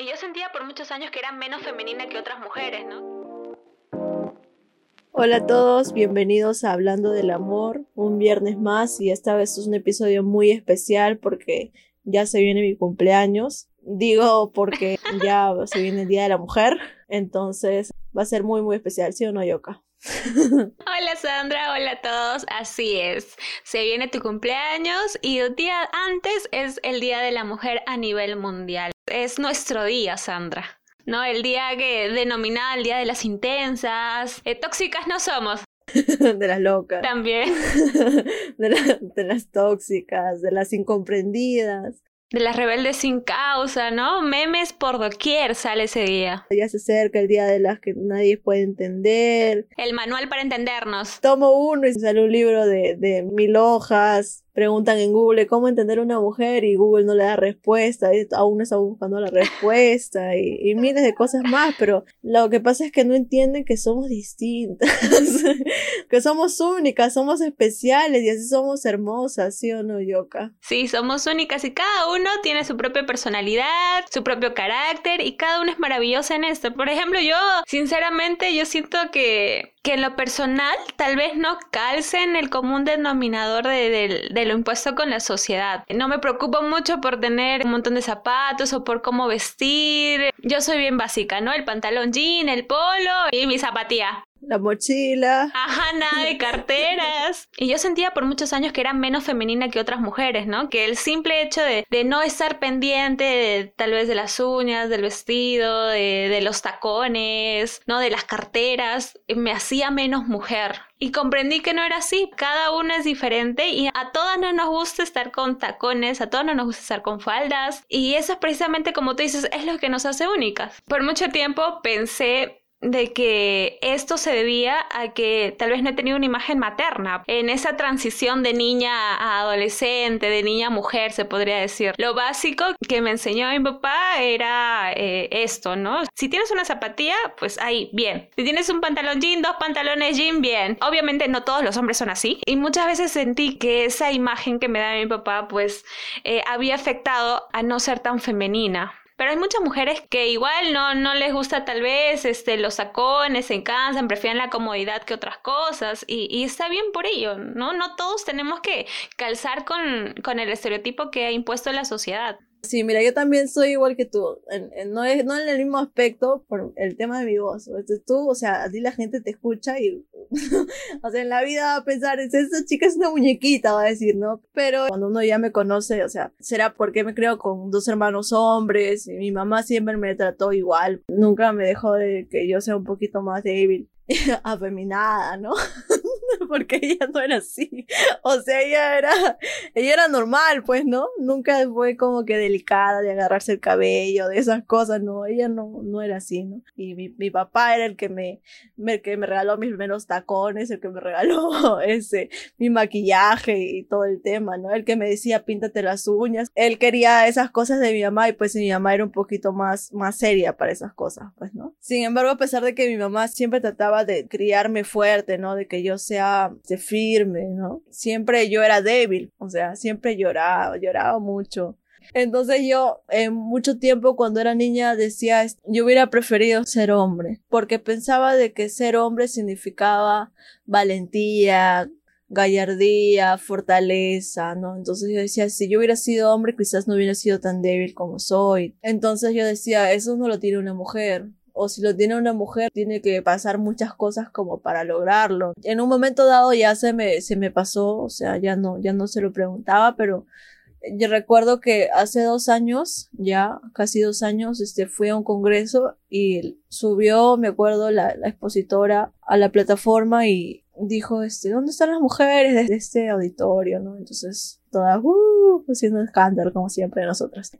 Y yo sentía por muchos años que era menos femenina que otras mujeres, ¿no? Hola a todos, bienvenidos a Hablando del Amor, un viernes más y esta vez es un episodio muy especial porque ya se viene mi cumpleaños. Digo porque ya se viene el Día de la Mujer, entonces va a ser muy muy especial, ¿sí o no, Yoka? Hola Sandra, hola a todos, así es. Se viene tu cumpleaños y el día antes es el Día de la Mujer a nivel mundial. Es nuestro día, Sandra. ¿No? El día que denomina el Día de las Intensas. Eh, tóxicas no somos. de las locas. También. de, de las tóxicas, de las incomprendidas de las rebeldes sin causa, ¿no? Memes por doquier sale ese día. Ya se acerca el día de las que nadie puede entender. El manual para entendernos. Tomo uno y sale un libro de, de mil hojas preguntan en Google cómo entender a una mujer y Google no le da respuesta, y aún está buscando la respuesta y, miles de cosas más, pero lo que pasa es que no entienden que somos distintas, que somos únicas, somos especiales y así somos hermosas, ¿sí o no, Yoka? Sí, somos únicas y cada uno tiene su propia personalidad, su propio carácter y cada uno es maravilloso en esto. Por ejemplo, yo, sinceramente, yo siento que que en lo personal tal vez no calce en el común denominador de, lo impuesto con la sociedad. No me preocupo mucho por tener un montón de zapatos o por cómo vestir. Yo soy bien básica, ¿no? El pantalón jean, el polo y mi zapatilla la mochila. Ajá, nada de carteras. Y yo sentía por muchos años que era menos femenina que otras mujeres, ¿no? Que el simple hecho de, no estar pendiente tal vez de las uñas, del vestido, de, de los tacones, ¿no? De las carteras, me hacía menos mujer. Y comprendí que no era así, cada una es diferente y a todas no nos gusta estar con tacones, a todas no nos gusta estar con faldas y eso es precisamente como tú dices, es lo que nos hace únicas. Por mucho tiempo pensé de que esto se debía a que tal vez no he tenido una imagen materna en esa transición de niña a adolescente, de niña a mujer, se podría decir. Lo básico que me enseñó mi papá era eh, esto, ¿no? Si tienes una zapatilla, pues ahí, bien. Si tienes un pantalón jean, dos pantalones jean, bien. Obviamente no todos los hombres son así. Y muchas veces sentí que esa imagen que me da mi papá, pues eh, había afectado a no ser tan femenina. Pero hay muchas mujeres que igual no, no les gusta tal vez este, los sacones, se cansan, prefieren la comodidad que otras cosas y, y está bien por ello, ¿no? No todos tenemos que calzar con, con el estereotipo que ha impuesto la sociedad. Sí, mira, yo también soy igual que tú. no, es, no en el mismo aspecto por el tema de mi voz. tú, o sea, a ti la gente te escucha y, o sea, en la vida va a pensar, esa chica es una muñequita, va a decir, ¿no? Pero cuando uno ya me conoce, o sea, será porque me creo con dos hermanos hombres y mi mamá siempre me trató igual. Nunca me dejó de que yo sea un poquito más débil. afeminada, ¿no? Porque ella no era así. O sea, ella era, ella era normal, pues, ¿no? Nunca fue como que delicada de agarrarse el cabello, de esas cosas, no, ella no, no era así, ¿no? Y mi, mi papá era el que me, me, que me regaló mis primeros tacones, el que me regaló ese, mi maquillaje y todo el tema, ¿no? El que me decía píntate las uñas. Él quería esas cosas de mi mamá y pues mi mamá era un poquito más, más seria para esas cosas, pues, ¿no? Sin embargo, a pesar de que mi mamá siempre trataba de criarme fuerte, ¿no? De que yo sea de firme, ¿no? Siempre yo era débil, o sea, siempre lloraba, lloraba mucho. Entonces yo en mucho tiempo cuando era niña decía, yo hubiera preferido ser hombre, porque pensaba de que ser hombre significaba valentía, gallardía, fortaleza, ¿no? Entonces yo decía, si yo hubiera sido hombre, quizás no hubiera sido tan débil como soy. Entonces yo decía, eso no lo tiene una mujer o si lo tiene una mujer, tiene que pasar muchas cosas como para lograrlo. En un momento dado ya se me, se me pasó, o sea, ya no, ya no se lo preguntaba, pero yo recuerdo que hace dos años, ya casi dos años, este, fui a un congreso y subió, me acuerdo, la, expositora a la plataforma y dijo, este, ¿dónde están las mujeres de este auditorio, no? Entonces, todas, uh, haciendo escándalo, como siempre nosotras.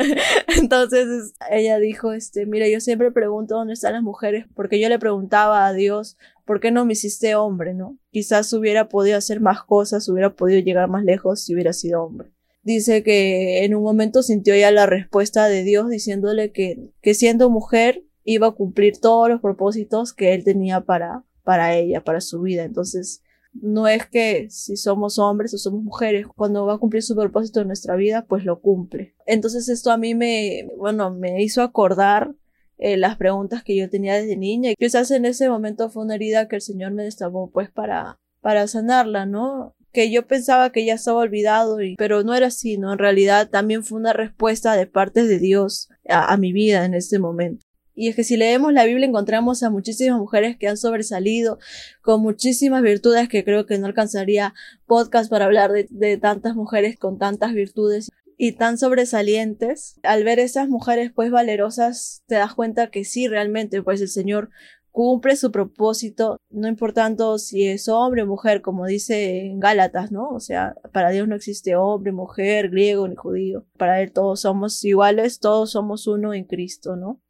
Entonces, ella dijo, este, mira, yo siempre pregunto dónde están las mujeres, porque yo le preguntaba a Dios, ¿por qué no me hiciste hombre, no? Quizás hubiera podido hacer más cosas, hubiera podido llegar más lejos si hubiera sido hombre. Dice que en un momento sintió ya la respuesta de Dios diciéndole que, que siendo mujer iba a cumplir todos los propósitos que él tenía para, para ella, para su vida. Entonces, No es que si somos hombres o somos mujeres, cuando va a cumplir su propósito en nuestra vida, pues lo cumple. Entonces esto a mí me, bueno, me hizo acordar eh, las preguntas que yo tenía desde niña y quizás en ese momento fue una herida que el Señor me destapó pues para, para sanarla, ¿no? Que yo pensaba que ya estaba olvidado, y, pero no era así, ¿no? En realidad también fue una respuesta de parte de Dios a, mi vida en este momento. Y es que si leemos la Biblia encontramos a muchísimas mujeres que han sobresalido con muchísimas virtudes que creo que no alcanzaría podcast para hablar de, de tantas mujeres con tantas virtudes y tan sobresalientes. Al ver esas mujeres pues valerosas te das cuenta que sí realmente pues el Señor cumple su propósito, no importando si es hombre o mujer, como dice en Gálatas, ¿no? O sea, para Dios no existe hombre, mujer, griego ni judío. Para Él todos somos iguales, todos somos uno en Cristo, ¿no?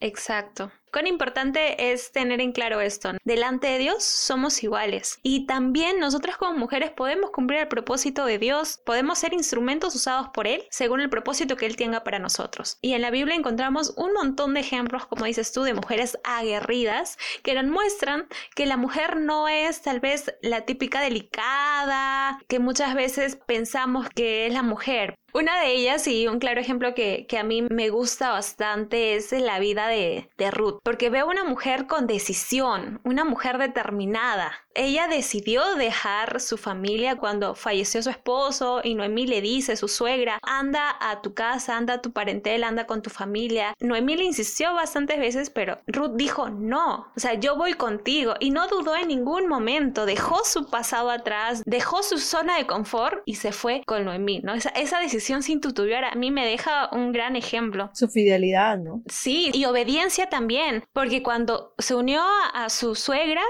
Exacto. Cuán importante es tener en claro esto. Delante de Dios somos iguales. Y también nosotras como mujeres podemos cumplir el propósito de Dios, podemos ser instrumentos usados por Él según el propósito que Él tenga para nosotros. Y en la Biblia encontramos un montón de ejemplos, como dices tú, de mujeres aguerridas que nos muestran que la mujer no es tal vez la típica delicada, que muchas veces pensamos que es la mujer. Una de ellas y un claro ejemplo que, a mí me gusta bastante es la vida de, de Ruth porque veo una mujer con decisión, una mujer determinada. Ella decidió dejar su familia cuando falleció su esposo y Noemí le dice, su suegra, anda a tu casa, anda a tu parentela, anda con tu familia. Noemí le insistió bastantes veces, pero Ruth dijo no, o sea, yo voy contigo y no dudó en ningún momento, dejó su pasado atrás, dejó su zona de confort y se fue con Noemí, ¿no? Esa, esa decisión sin tutubiar a mí me deja un gran ejemplo. Su fidelidad, ¿no? Sí, y obediencia también porque cuando se unió a, su suegra,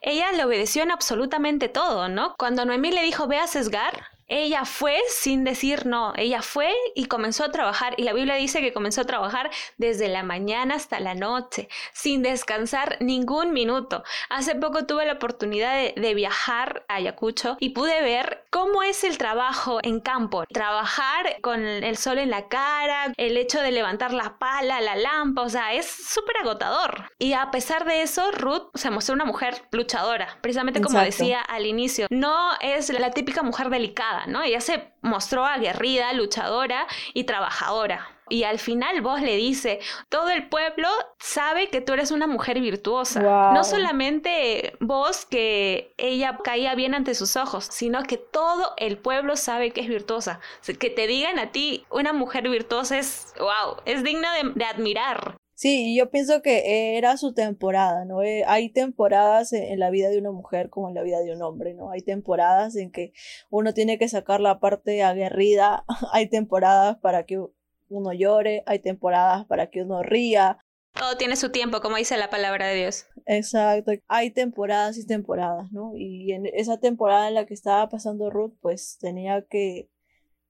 ella le obedeció en absolutamente todo, ¿no? Cuando Noemí le dijo, ve a sesgar, ella fue sin decir no, ella fue y comenzó a trabajar y la Biblia dice que comenzó a trabajar desde la mañana hasta la noche, sin descansar ningún minuto. Hace poco tuve la oportunidad de, viajar a Ayacucho y pude ver cómo es el trabajo en campo, trabajar con el sol en la cara, el hecho de levantar la pala, la lampa, o sea, es súper agotador. Y a pesar de eso, Ruth se mostró una mujer luchadora, precisamente como decía al inicio, no es la típica mujer delicada, ¿no? Ella se mostró aguerrida, luchadora y trabajadora. Y al final vos le dice, todo el pueblo sabe que tú eres una mujer virtuosa. No solamente vos que ella caía bien ante sus ojos, sino que todo el pueblo sabe que es virtuosa. Que te digan a ti una mujer virtuosa es, wow, es digna de admirar. Sí, yo pienso que era su temporada, ¿no? Eh, hay temporadas en la vida de una mujer como en la vida de un hombre, ¿no? Hay temporadas en que uno tiene que sacar la parte aguerrida, hay temporadas para que uno llore, hay temporadas para que uno ría. Todo tiene su tiempo, como dice la palabra de Dios. Exacto, hay temporadas y temporadas, ¿no? Y en esa temporada en la que estaba pasando Ruth, pues tenía que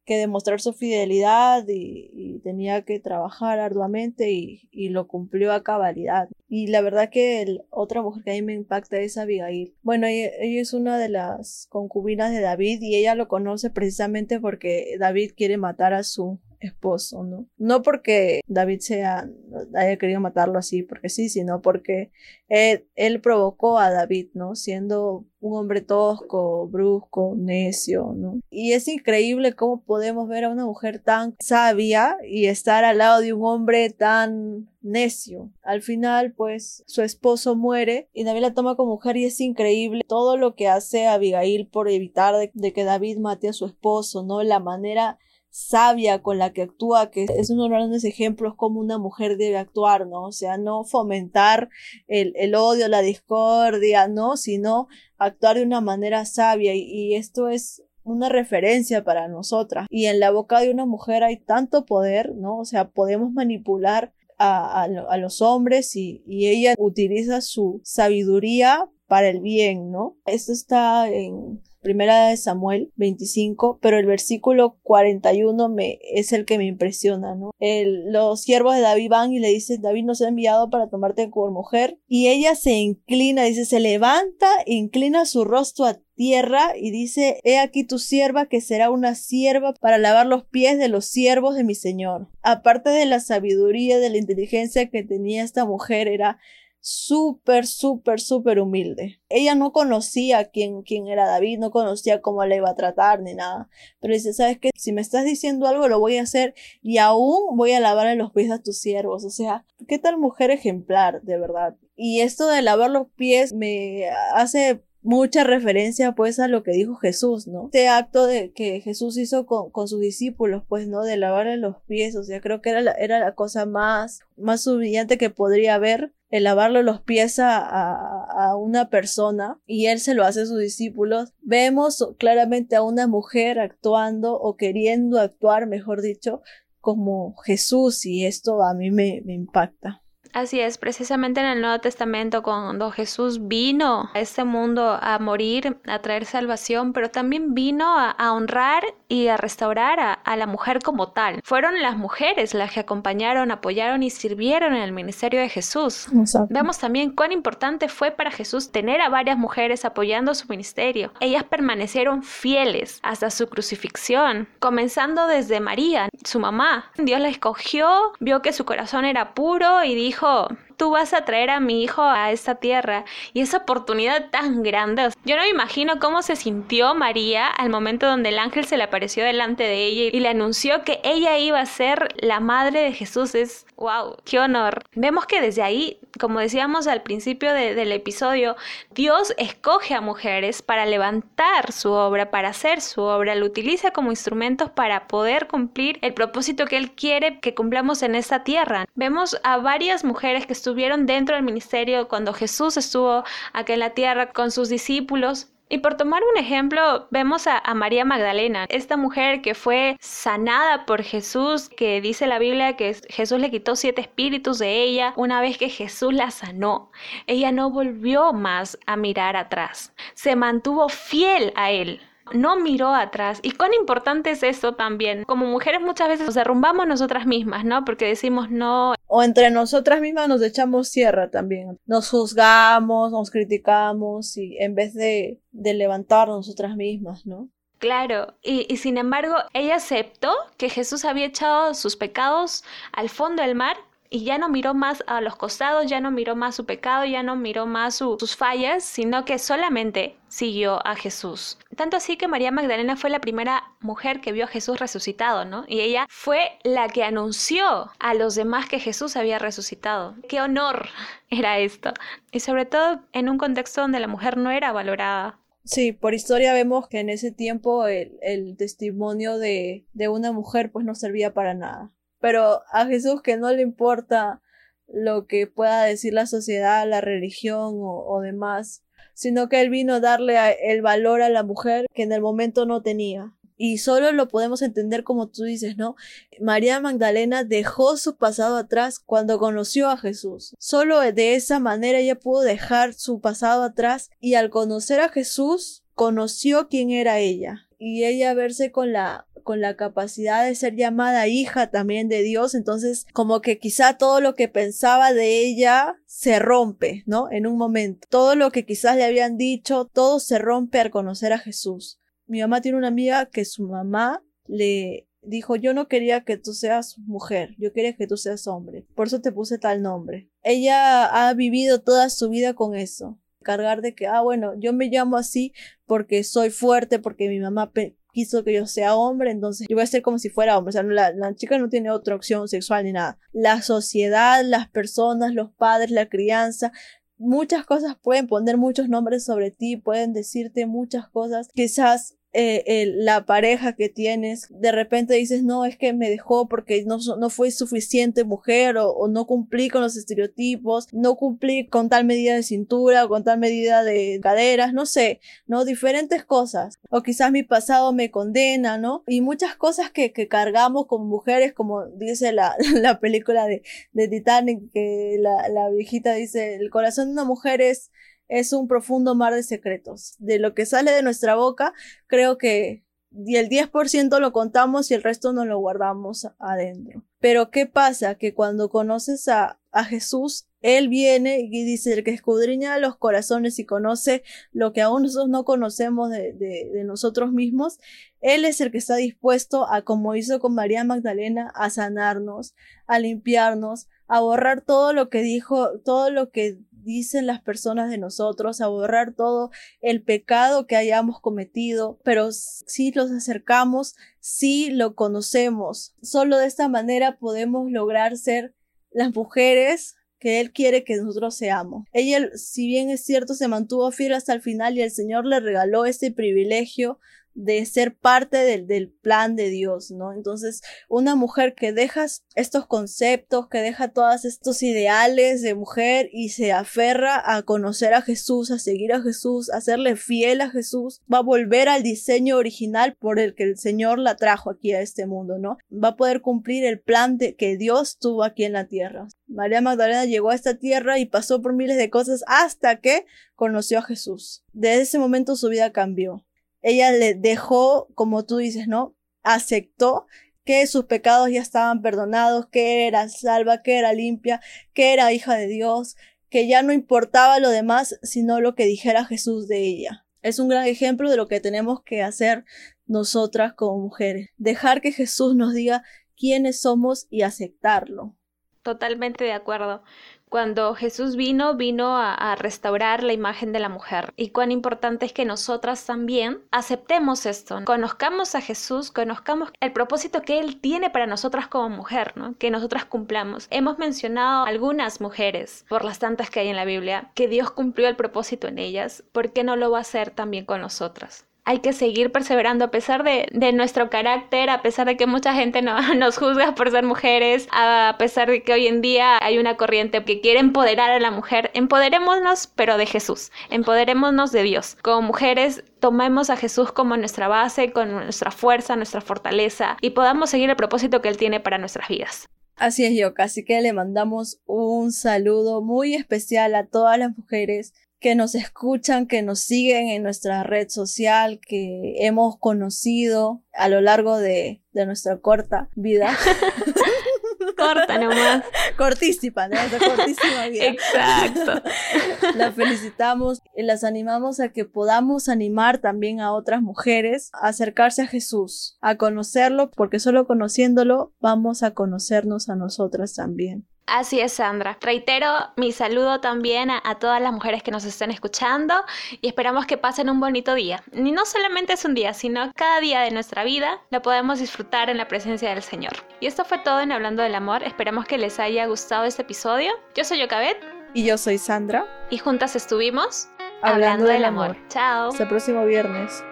que demostrar su fidelidad y, tenía que trabajar arduamente y, lo cumplió a cabalidad. Y la verdad que otra mujer que a mí me impacta es Abigail. Bueno, ella, es una de las concubinas de David y ella lo conoce precisamente porque David quiere matar a su esposo, ¿no? No porque David sea, haya querido matarlo así, porque sí, sino porque él, provocó a David, ¿no? Siendo un hombre tosco, brusco, necio, ¿no? Y es increíble cómo podemos ver a una mujer tan sabia y estar al lado de un hombre tan necio. Al final, pues, su esposo muere y David la toma como mujer y es increíble todo lo que hace Abigail por evitar de que David mate a su esposo, ¿no? La manera sabia con la que actúa, que es uno de los grandes ejemplos como una mujer debe actuar, ¿no? O sea, no fomentar el, el odio, la discordia, ¿no? Sino actuar de una manera sabia y, y esto es una referencia para nosotras. Y en la boca de una mujer hay tanto poder, ¿no? O sea, podemos manipular a, a, los hombres y, y, ella utiliza su sabiduría para el bien, ¿no? Esto está en primera de Samuel 25, pero el versículo 41 me, es el que me impresiona, ¿no? El, los siervos de David van y le dicen, David nos ha enviado para tomarte por mujer, y ella se inclina, dice, se levanta, inclina su rostro a tierra y dice, he aquí tu sierva que será una sierva para lavar los pies de los siervos de mi señor. Aparte de la sabiduría, de la inteligencia que tenía esta mujer, era súper, súper, súper humilde. Ella no conocía quién, quién era David, no conocía cómo le iba a tratar ni nada. Pero dice, ¿sabes qué? Si me estás diciendo algo, lo voy a hacer y aún voy a lavar los pies a tus siervos. O sea, ¿qué tal mujer ejemplar, de verdad? Y esto de lavar los pies me hace mucha referencia pues a lo que dijo Jesús, ¿no? Este acto de que Jesús hizo con, con sus discípulos, pues, ¿no? De lavarle los pies, o sea, creo que era la, era la cosa más, más humillante que podría haber, el lavarle los pies a, a, una persona y él se lo hace a sus discípulos. Vemos claramente a una mujer actuando o queriendo actuar, mejor dicho, como Jesús y esto a mí me, me impacta. Así es, precisamente en el Nuevo Testamento cuando Jesús vino a este mundo a morir, a traer salvación, pero también vino a, honrar y a restaurar a, la mujer como tal. Fueron las mujeres las que acompañaron, apoyaron y sirvieron en el ministerio de Jesús. Vemos también cuán importante fue para Jesús tener a varias mujeres apoyando su ministerio. Ellas permanecieron fieles hasta su crucifixión, comenzando desde María, su mamá. Dios la escogió, vio que su corazón era puro y dijo, 课。Tú vas a traer a mi hijo a esta tierra y esa oportunidad tan grande. Yo no me imagino cómo se sintió María al momento donde el ángel se le apareció delante de ella y le anunció que ella iba a ser la madre de Jesús. Es wow, qué honor. Vemos que desde ahí, como decíamos al principio del episodio, Dios escoge a mujeres para levantar su obra, para hacer su obra, lo utiliza como instrumentos para poder cumplir el propósito que Él quiere que cumplamos en esta tierra. Vemos a varias mujeres que dentro del ministerio cuando Jesús estuvo aquí en la tierra con sus discípulos y por tomar un ejemplo, vemos a, María Magdalena, esta mujer que fue sanada por Jesús, que dice la Biblia que Jesús le quitó siete espíritus de ella una vez que Jesús la sanó. Ella no volvió más a mirar atrás, se mantuvo fiel a él no miró atrás. ¿Y cuán importante es eso también? Como mujeres muchas veces nos derrumbamos nosotras mismas, ¿no? Porque decimos no. O entre nosotras mismas nos echamos sierra también. Nos juzgamos, nos criticamos y en vez de, de levantarnos nosotras mismas, ¿no? Claro, y, y, sin embargo, ella aceptó que Jesús había echado sus pecados al fondo del mar y ya no miró más a los costados, ya no miró más su pecado, ya no miró más sus fallas, sino que solamente siguió a Jesús. Tanto así que María Magdalena fue la primera mujer que vio a Jesús resucitado, ¿no? Y ella fue la que anunció a los demás que Jesús había resucitado. ¡Qué honor era esto! Y sobre todo en un contexto donde la mujer no era valorada. Sí, por historia vemos que en ese tiempo el, el testimonio de, de una mujer pues no servía para nada pero a Jesús que no le importa lo que pueda decir la sociedad, la religión o, demás, sino que él vino a darle el valor a la mujer que en el momento no tenía. Y solo lo podemos entender como tú dices, ¿no? María Magdalena dejó su pasado atrás cuando conoció a Jesús. Solo de esa manera ella pudo dejar su pasado atrás y al conocer a Jesús conoció quién era ella. Y ella verse con la con la capacidad de ser llamada hija también de Dios, entonces como que quizá todo lo que pensaba de ella se rompe, ¿no? En un momento. Todo lo que quizás le habían dicho, todo se rompe al conocer a Jesús. Mi mamá tiene una amiga que su mamá le dijo, yo no quería que tú seas mujer, yo quería que tú seas hombre, por eso te puse tal nombre. Ella ha vivido toda su vida con eso, cargar de que, ah, bueno, yo me llamo así porque soy fuerte, porque mi mamá quiso que yo sea hombre, entonces yo voy a ser como si fuera hombre. O sea, la, la, chica no tiene otra opción sexual ni nada. La sociedad, las personas, los padres, la crianza, muchas cosas pueden poner muchos nombres sobre ti, pueden decirte muchas cosas. Quizás eh, la pareja que tienes, de repente dices, no, es que me dejó porque no, no fue suficiente mujer o, no cumplí con los estereotipos, no cumplí con tal medida de cintura o con tal medida de caderas, no sé, ¿no? Diferentes cosas. O quizás mi pasado me condena, ¿no? Y muchas cosas que, que cargamos como mujeres, como dice la, la película de, de Titanic, que la, la viejita dice, el corazón de una mujer es es un profundo mar de secretos. De lo que sale de nuestra boca, creo que el 10% lo contamos y el resto nos lo guardamos adentro. Pero ¿qué pasa? Que cuando conoces a, a Jesús, Él viene y dice, el que escudriña los corazones y conoce lo que aún nosotros no conocemos de, de nosotros mismos, Él es el que está dispuesto a, como hizo con María Magdalena, a sanarnos, a limpiarnos, a borrar todo lo que dijo, todo lo que dicen las personas de nosotros, a borrar todo el pecado que hayamos cometido, pero si los acercamos, si lo conocemos. Solo de esta manera podemos lograr ser las mujeres que Él quiere que nosotros seamos. Ella, si bien es cierto, se mantuvo fiel hasta el final y el Señor le regaló ese privilegio de ser parte del, del, plan de Dios, ¿no? Entonces, una mujer que deja estos conceptos, que deja todos estos ideales de mujer y se aferra a conocer a Jesús, a seguir a Jesús, a serle fiel a Jesús, va a volver al diseño original por el que el Señor la trajo aquí a este mundo, ¿no? Va a poder cumplir el plan de, que Dios tuvo aquí en la tierra. María Magdalena llegó a esta tierra y pasó por miles de cosas hasta que conoció a Jesús. Desde ese momento su vida cambió ella le dejó, como tú dices, ¿no? Aceptó que sus pecados ya estaban perdonados, que era salva, que era limpia, que era hija de Dios, que ya no importaba lo demás, sino lo que dijera Jesús de ella. Es un gran ejemplo de lo que tenemos que hacer nosotras como mujeres. Dejar que Jesús nos diga quiénes somos y aceptarlo. Totalmente de acuerdo. Cuando Jesús vino, vino a, restaurar la imagen de la mujer. Y cuán importante es que nosotras también aceptemos esto, conozcamos a Jesús, conozcamos el propósito que Él tiene para nosotras como mujer, ¿no? que nosotras cumplamos. Hemos mencionado algunas mujeres, por las tantas que hay en la Biblia, que Dios cumplió el propósito en ellas. ¿Por qué no lo va a hacer también con nosotras? Hay que seguir perseverando a pesar de, nuestro carácter, a pesar de que mucha gente no, nos juzga por ser mujeres, a pesar de que hoy en día hay una corriente que quiere empoderar a la mujer. Empoderémonos, pero de Jesús. Empoderémonos de Dios. Como mujeres, tomemos a Jesús como nuestra base, con nuestra fuerza, nuestra fortaleza y podamos seguir el propósito que Él tiene para nuestras vidas. Así es, yo, así que le mandamos un saludo muy especial a todas las mujeres que nos escuchan, que nos siguen en nuestra red social, que hemos conocido a lo largo de, nuestra corta vida. Corta nomás. Cortísima, ¿no? cortísima vida. Exacto. La felicitamos y las animamos a que podamos animar también a otras mujeres a acercarse a Jesús, a conocerlo, porque solo conociéndolo vamos a conocernos a nosotras también. Así es, Sandra. Reitero mi saludo también a, todas las mujeres que nos estén escuchando y esperamos que pasen un bonito día. Y no solamente es un día, sino cada día de nuestra vida lo podemos disfrutar en la presencia del Señor. Y esto fue todo en Hablando del Amor. Esperamos que les haya gustado este episodio. Yo soy Yocabet. Y yo soy Sandra. Y juntas estuvimos Hablando, del, amor. amor. Chao. Hasta el próximo viernes.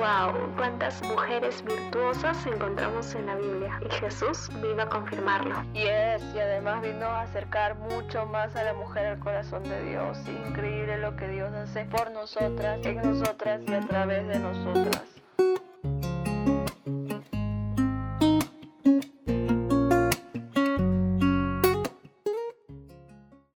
¡Wow! ¿Cuántas mujeres virtuosas encontramos en la Biblia? Y Jesús vino a confirmarlo. Yes, y además vino a acercar mucho más a la mujer al corazón de Dios. Increíble lo que Dios hace por nosotras, en nosotras y a través de nosotras.